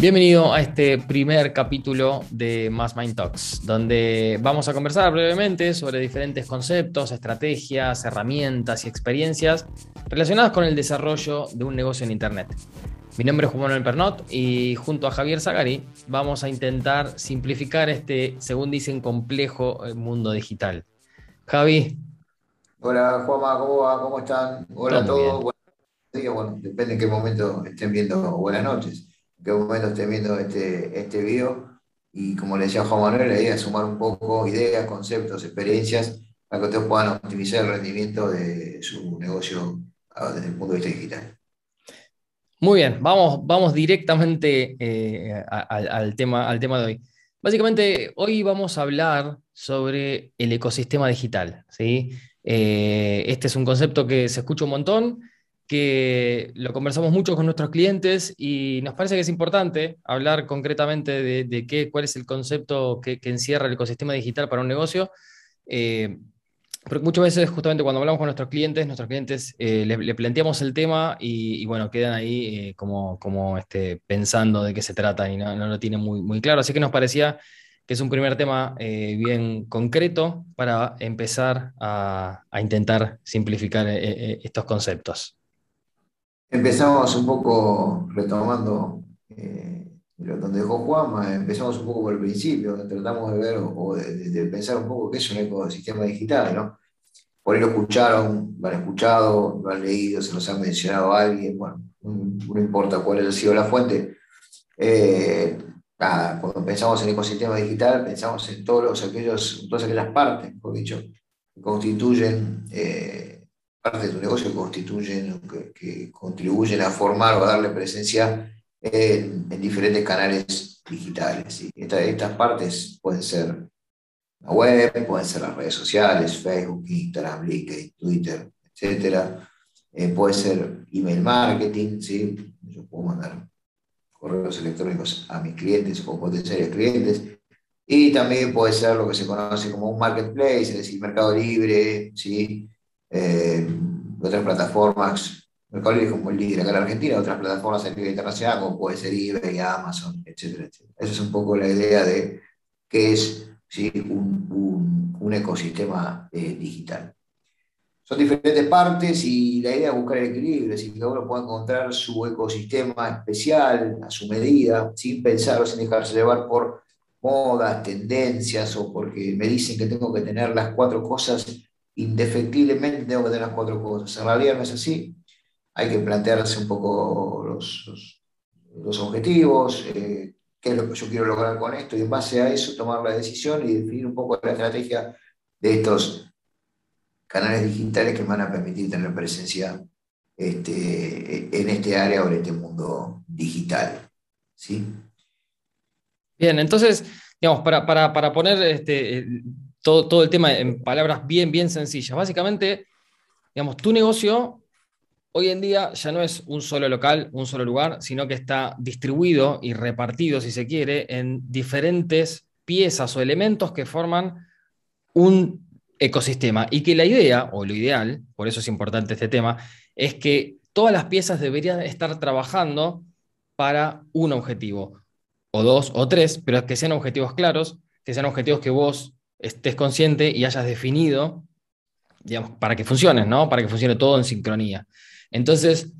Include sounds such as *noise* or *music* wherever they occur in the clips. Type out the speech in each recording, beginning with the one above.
Bienvenido a este primer capítulo de Mass Mind Talks, donde vamos a conversar brevemente sobre diferentes conceptos, estrategias, herramientas y experiencias relacionadas con el desarrollo de un negocio en Internet. Mi nombre es Juan Manuel Pernot y junto a Javier Zagari vamos a intentar simplificar este, según dicen, complejo eh, mundo digital. Javi. Hola Juanma, ¿cómo va? ¿Cómo están? Hola a todos. Buenos días. Bueno, depende en qué momento estén viendo. Buenas noches qué momento estén viendo este, este video. Y como le decía Juan Manuel, la idea es sumar un poco ideas, conceptos, experiencias para que ustedes puedan optimizar el rendimiento de su negocio ah, desde el punto de vista digital. Muy bien, vamos, vamos directamente eh, al, tema, al tema de hoy. Básicamente, hoy vamos a hablar sobre el ecosistema digital. ¿sí? Eh, este es un concepto que se escucha un montón, que lo conversamos mucho con nuestros clientes y nos parece que es importante hablar concretamente de, qué, cuál es el concepto que, encierra el ecosistema digital para un negocio. Eh, porque muchas veces, justamente cuando hablamos con nuestros clientes, nuestros clientes eh, le, planteamos el tema y, bueno, quedan ahí eh, como, como este, pensando de qué se trata y no, lo tienen muy, muy claro. Así que nos parecía que es un primer tema bien concreto para empezar a intentar simplificar estos conceptos. Empezamos un poco retomando eh, donde dejó Juanma, empezamos un poco por el principio, tratamos de ver o de, pensar un poco qué es un ecosistema digital, ¿no? Por ahí lo escucharon, lo han escuchado, lo han leído, se los ha mencionado a alguien, bueno, no, importa cuál haya sido la fuente. Eh, cuando pensamos en ecosistema digital, pensamos en todos aquellos, todas aquellas partes, mejor dicho, que constituyen eh, de tu negocio constituyen, que, contribuyen a formar o a darle presencia en, diferentes canales digitales. estas partes pueden ser la web, pueden ser las redes sociales, Facebook, Instagram, LinkedIn, Twitter, etc. Eh, puede ser email marketing, ¿sí? yo puedo mandar correos electrónicos a mis clientes o potenciales clientes. Y también puede ser lo que se conoce como un marketplace, es decir, mercado libre, ¿sí? Eh, otras plataformas, Mercado Libre como el líder acá en Argentina, otras plataformas a nivel internacional como puede ser eBay, Amazon, etcétera, etcétera. Esa es un poco la idea de qué es ¿sí? un, un, ecosistema eh, digital. Son diferentes partes y la idea es buscar el equilibrio, es decir, que uno pueda encontrar su ecosistema especial a su medida, sin pensar o sin dejarse llevar por modas, tendencias o porque me dicen que tengo que tener las cuatro cosas indefectiblemente tengo que tener las cuatro cosas. En realidad no es así. Hay que plantearse un poco los, los, objetivos, eh, qué es lo que yo quiero lograr con esto, y en base a eso tomar la decisión y definir un poco la estrategia de estos canales digitales que me van a permitir tener presencia este, en este área o en este mundo digital. ¿sí? Bien, entonces, digamos, para, para, para poner este, todo, el tema en palabras bien, bien sencillas. Básicamente, digamos, tu negocio hoy en día ya no es un solo local, un solo lugar, sino que está distribuido y repartido, si se quiere, en diferentes piezas o elementos que forman un ecosistema. Y que la idea, o lo ideal, por eso es importante este tema, es que todas las piezas deberían estar trabajando para un objetivo, o dos, o tres, pero que sean objetivos claros, que sean objetivos que vos estés consciente y hayas definido, digamos, para que funcione, ¿no? Para que funcione todo en sincronía. Entonces,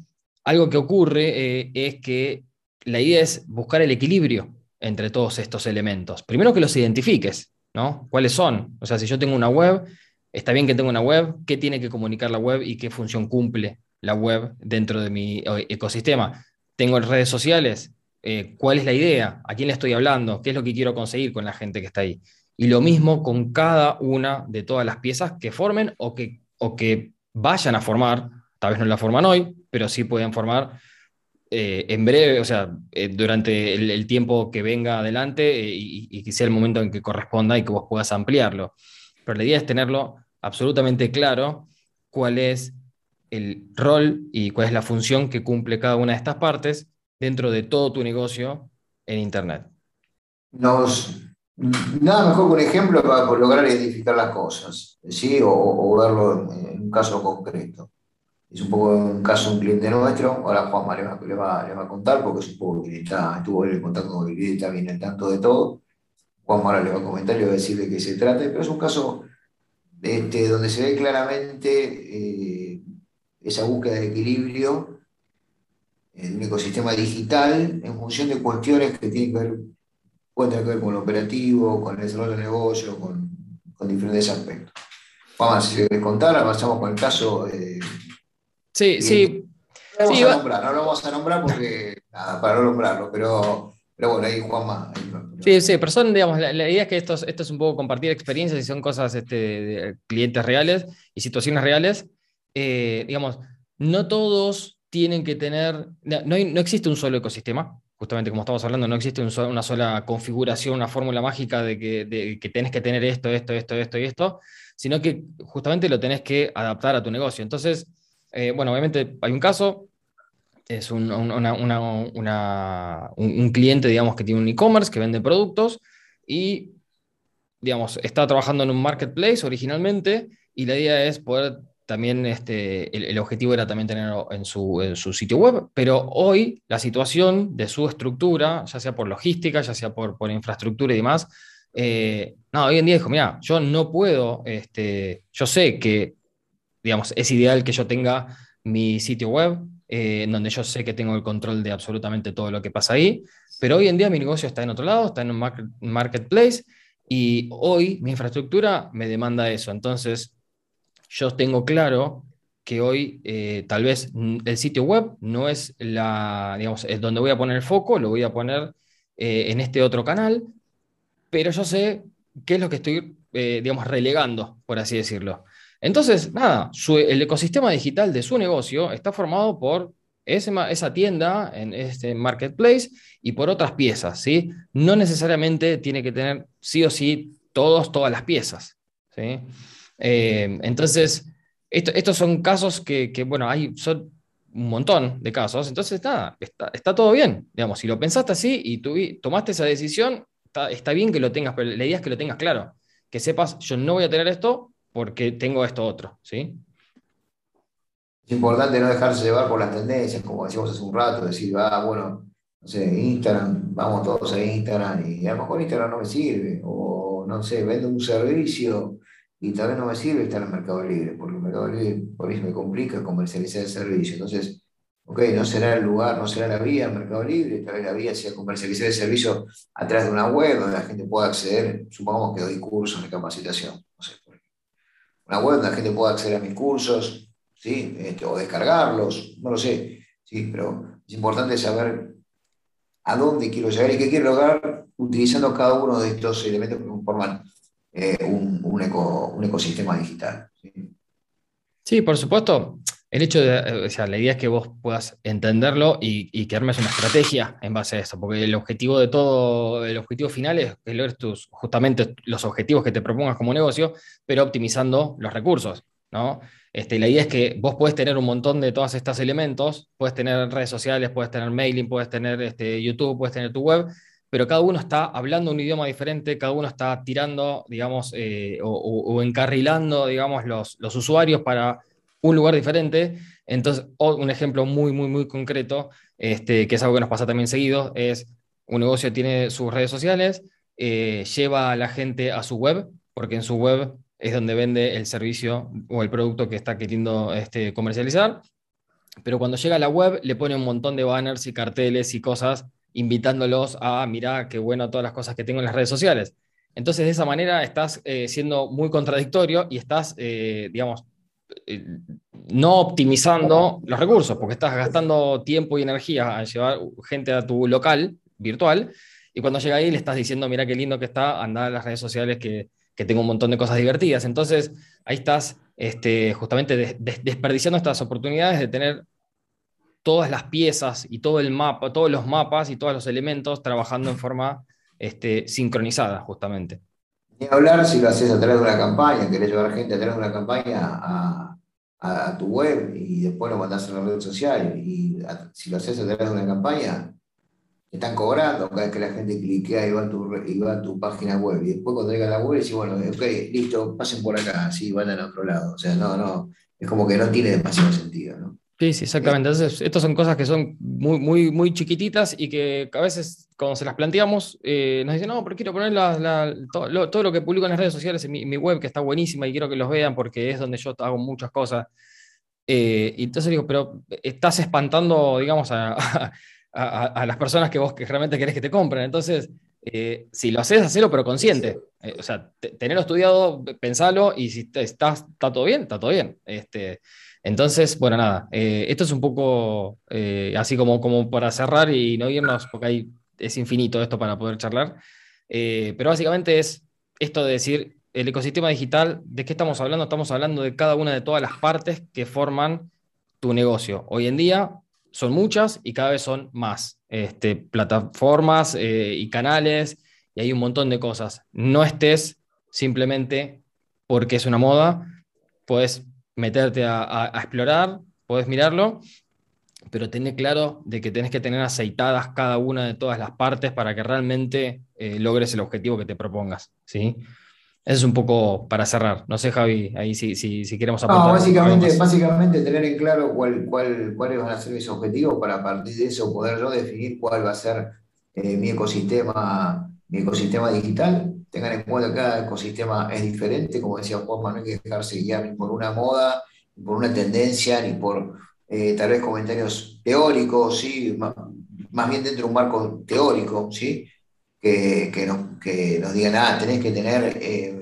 algo que ocurre eh, es que la idea es buscar el equilibrio entre todos estos elementos. Primero que los identifiques, ¿no? ¿Cuáles son? O sea, si yo tengo una web, está bien que tenga una web, ¿qué tiene que comunicar la web y qué función cumple la web dentro de mi ecosistema? Tengo redes sociales, eh, ¿cuál es la idea? ¿A quién le estoy hablando? ¿Qué es lo que quiero conseguir con la gente que está ahí? Y lo mismo con cada una de todas las piezas que formen o que, o que vayan a formar, tal vez no la forman hoy, pero sí pueden formar eh, en breve, o sea, eh, durante el, tiempo que venga adelante eh, y, que sea el momento en que corresponda y que vos puedas ampliarlo. Pero la idea es tenerlo absolutamente claro cuál es el rol y cuál es la función que cumple cada una de estas partes dentro de todo tu negocio en Internet. Nos, Nada mejor que un ejemplo para lograr identificar las cosas, ¿sí? o, verlo en, un caso concreto. es un poco un caso de un cliente nuestro, ahora Juanma le va, le va, a contar porque es que está, estuvo en contacto con el cliente, bien al tanto de todo. Juanma ahora le va a comentar y le va a decir de qué se trata, pero es un caso este, donde se ve claramente eh, esa búsqueda de equilibrio en un ecosistema digital en función de cuestiones que tienen que ver, pueden tener que ver con el operativo, con el desarrollo de negocio, con, con diferentes aspectos. Vamos, si querés contar, avanzamos con el caso. Eh, sí, sí. No lo vamos a nombrar, no lo vamos a nombrar porque, nada, para no nombrarlo, pero, pero bueno, ahí Juanma. sí, sí, pero son, digamos, la, idea es que esto, esto, es un poco compartir experiencias y son cosas este, de clientes reales y situaciones reales. Eh, digamos, no todos tienen que tener, no, no existe un solo ecosistema, justamente como estamos hablando, no existe una sola configuración, una fórmula mágica de que, de que tenés que tener esto, esto, esto, esto y esto, sino que justamente lo tenés que adaptar a tu negocio. Entonces, eh, bueno, obviamente hay un caso, es un, un cliente, digamos, que tiene un e-commerce, que vende productos y, digamos, está trabajando en un marketplace originalmente y la idea es poder también este, el, objetivo era también tenerlo en su, su, sitio web, pero hoy la situación de su estructura, ya sea por logística, ya sea por, por infraestructura y demás, eh, no, hoy en día dijo, mira, yo no puedo, este, yo sé que, digamos, es ideal que yo tenga mi sitio web, eh, donde yo sé que tengo el control de absolutamente todo lo que pasa ahí, pero hoy en día mi negocio está en otro lado, está en un marketplace, y hoy mi infraestructura me demanda eso. Entonces, yo tengo claro que hoy eh, tal vez el sitio web no es la, digamos, es donde voy a poner el foco, lo voy a poner en este otro canal, pero yo sé qué es lo que estoy, eh, digamos, relegando, por así decirlo. Entonces, nada, el ecosistema digital de su negocio está formado por esa tienda en este marketplace y por otras piezas, ¿sí? No necesariamente tiene que tener sí o sí todos, todas las piezas, ¿sí? Eh, entonces, estos son casos que, bueno, hay, son un montón de casos, entonces nada, está, está todo bien, digamos, si lo pensaste así y tú tomaste esa decisión, está, bien que lo tengas, pero la idea es que lo tengas claro, que sepas, yo no voy a tener esto porque tengo esto otro, ¿sí? Es importante no dejarse llevar por las tendencias, como decíamos hace un rato, decir, ah, bueno, no sé, Instagram, vamos todos a Instagram y a lo mejor Instagram no me sirve, o no sé, vendo un servicio y tal vez no me sirve estar en Mercado Libre, porque el Mercado Libre por eso me complica comercializar el servicio. Entonces, ok, no será el lugar, no será la vía Mercado Libre, tal vez la vía sea comercializar el servicio a través de una web donde la gente pueda acceder, supongamos que doy cursos de capacitación, no sé, una web donde la gente pueda acceder a mis cursos, ¿sí? Este, o descargarlos, no lo sé, ¿sí? pero es importante saber a dónde quiero llegar y qué quiero lograr utilizando cada uno de estos elementos que conforman eh, un, un, ecosistema digital. ¿sí? sí, por supuesto el hecho de, eh, o sea, la idea es que vos puedas entenderlo y, y, que armes una estrategia en base a eso, porque el objetivo de todo, el objetivo final es que logres tus, justamente los objetivos que te propongas como negocio, pero optimizando los recursos, ¿no? Este, la idea es que vos puedes tener un montón de todos estos elementos, puedes tener redes sociales, puedes tener mailing, puedes tener este, YouTube, puedes tener tu web, pero cada uno está hablando un idioma diferente, cada uno está tirando, digamos, eh, o, encarrilando, digamos, los, los usuarios para un lugar diferente. Entonces, un ejemplo muy, muy, muy concreto, este, que es algo que nos pasa también seguido, es un negocio tiene sus redes sociales, eh, lleva a la gente a su web, porque en su web es donde vende el servicio o el producto que está queriendo este, comercializar. Pero cuando llega a la web, le pone un montón de banners y carteles y cosas invitándolos a, mirar qué bueno todas las cosas que tengo en las redes sociales. Entonces, de esa manera estás eh, siendo muy contradictorio y estás, eh, digamos, eh, no optimizando los recursos, porque estás gastando tiempo y energía a llevar gente a tu local virtual, y cuando llega ahí le estás diciendo, mira qué lindo que está, anda a las redes sociales que, que tengo un montón de cosas divertidas. Entonces, ahí estás este, justamente desperdiciando estas oportunidades de tener todas las piezas y todo el mapa, todos los mapas y todos los elementos trabajando en *laughs* forma este, sincronizada, justamente. Ni hablar si lo haces a través de una campaña, querés llevar gente a través de una campaña a, tu web y después lo mandás a la red social. Y si lo haces a través de una campaña, te están cobrando cada vez que la gente cliquea y va a tu, y va a tu página web. Y después cuando llega a la web, decís, bueno, ok, listo, pasen por acá, sí, van al otro lado. O sea, no, no, es como que no tiene demasiado sentido, ¿no? Sí, sí, exactamente. Entonces, estas son cosas que son muy, muy, muy chiquititas y que a veces cuando se las planteamos eh, nos dicen, no, pero quiero poner todo, lo, que publico en las redes sociales en mi, web, que está buenísima y quiero que los vean porque es donde yo hago muchas cosas. Eh, y entonces digo, pero estás espantando, digamos, a, las personas que vos que realmente querés que te compren. Entonces, eh, si lo haces, hacelo, pero consciente. o sea, tenerlo estudiado, pensalo y si estás, está todo bien, está todo bien. Este, entonces, bueno, nada, eh, esto es un poco eh, así como, como para cerrar y no irnos, porque hay, es infinito esto para poder charlar, eh, pero básicamente es esto de decir, el ecosistema digital, ¿de qué estamos hablando? Estamos hablando de cada una de todas las partes que forman tu negocio. Hoy en día son muchas y cada vez son más. Este, plataformas y canales, y hay un montón de cosas. No estés simplemente porque es una moda, puedes meterte a, explorar, puedes mirarlo, pero tener claro de que tenés que tener aceitadas cada una de todas las partes para que realmente eh, logres el objetivo que te propongas. ¿sí? Eso es un poco para cerrar. No sé, Javi, ahí si, si, si queremos apuntar. No, básicamente, básicamente tener en claro cuál, cuál, cuáles van a ser mis objetivos para a partir de eso poder yo definir cuál va a ser eh, mi, ecosistema, mi ecosistema digital tengan en cuenta que cada ecosistema es diferente, como decía Juan, no hay que dejarse guiar ni por una moda, ni por una tendencia, ni por eh, tal vez comentarios teóricos, ¿sí? más, bien dentro de un marco teórico, ¿sí? que, que, nos, que nos digan, ah, tenés que tener eh,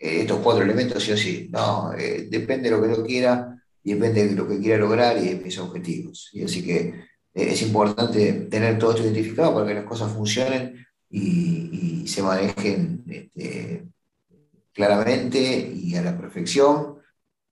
estos cuatro elementos sí o sí. No, eh, depende de lo que yo quiera y depende de lo que quiera lograr y de mis objetivos. Y así que es importante tener todo esto identificado para que las cosas funcionen y, se manejen este, claramente y a la perfección.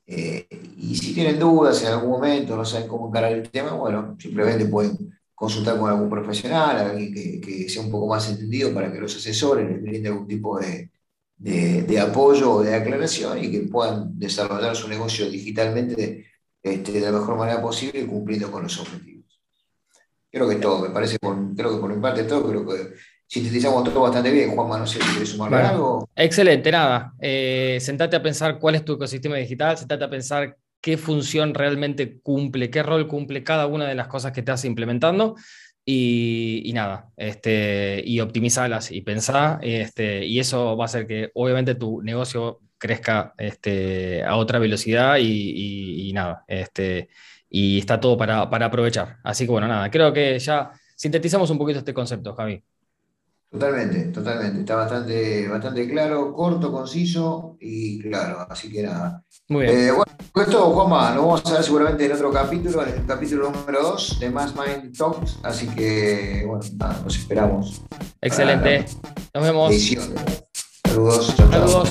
Eh, y si tienen dudas en algún momento, no saben cómo encarar el tema, bueno, simplemente pueden consultar con algún profesional, alguien que, sea un poco más entendido para que los asesoren, les brinde algún tipo de, de, apoyo o de aclaración y que puedan desarrollar su negocio digitalmente este, de la mejor manera posible cumpliendo con los objetivos. Creo que todo, me parece, creo que por mi parte todo, creo que sintetizamos todo bastante bien. Juanma, no sé si sumar algo. Excelente, nada. Eh, sentate a pensar cuál es tu ecosistema digital, sentate a pensar qué función realmente cumple, qué rol cumple cada una de las cosas que estás implementando. Y, nada, este, y optimizarlas y pensar, este, y eso va a hacer que obviamente tu negocio crezca este, a otra velocidad y, nada, este, y está todo para, para aprovechar. Así que bueno, nada, creo que ya sintetizamos un poquito este concepto, Javi. Totalmente, totalmente. Está bastante, bastante claro, corto, conciso y claro. Así que nada. Muy bien. Eh, bueno, con esto, Juanma, nos vamos a ver seguramente en otro capítulo, en el capítulo número 2 de Mass Mind Talks. Así que, bueno, nada, nos esperamos. Excelente. Nos vemos. Saludos. Saludos.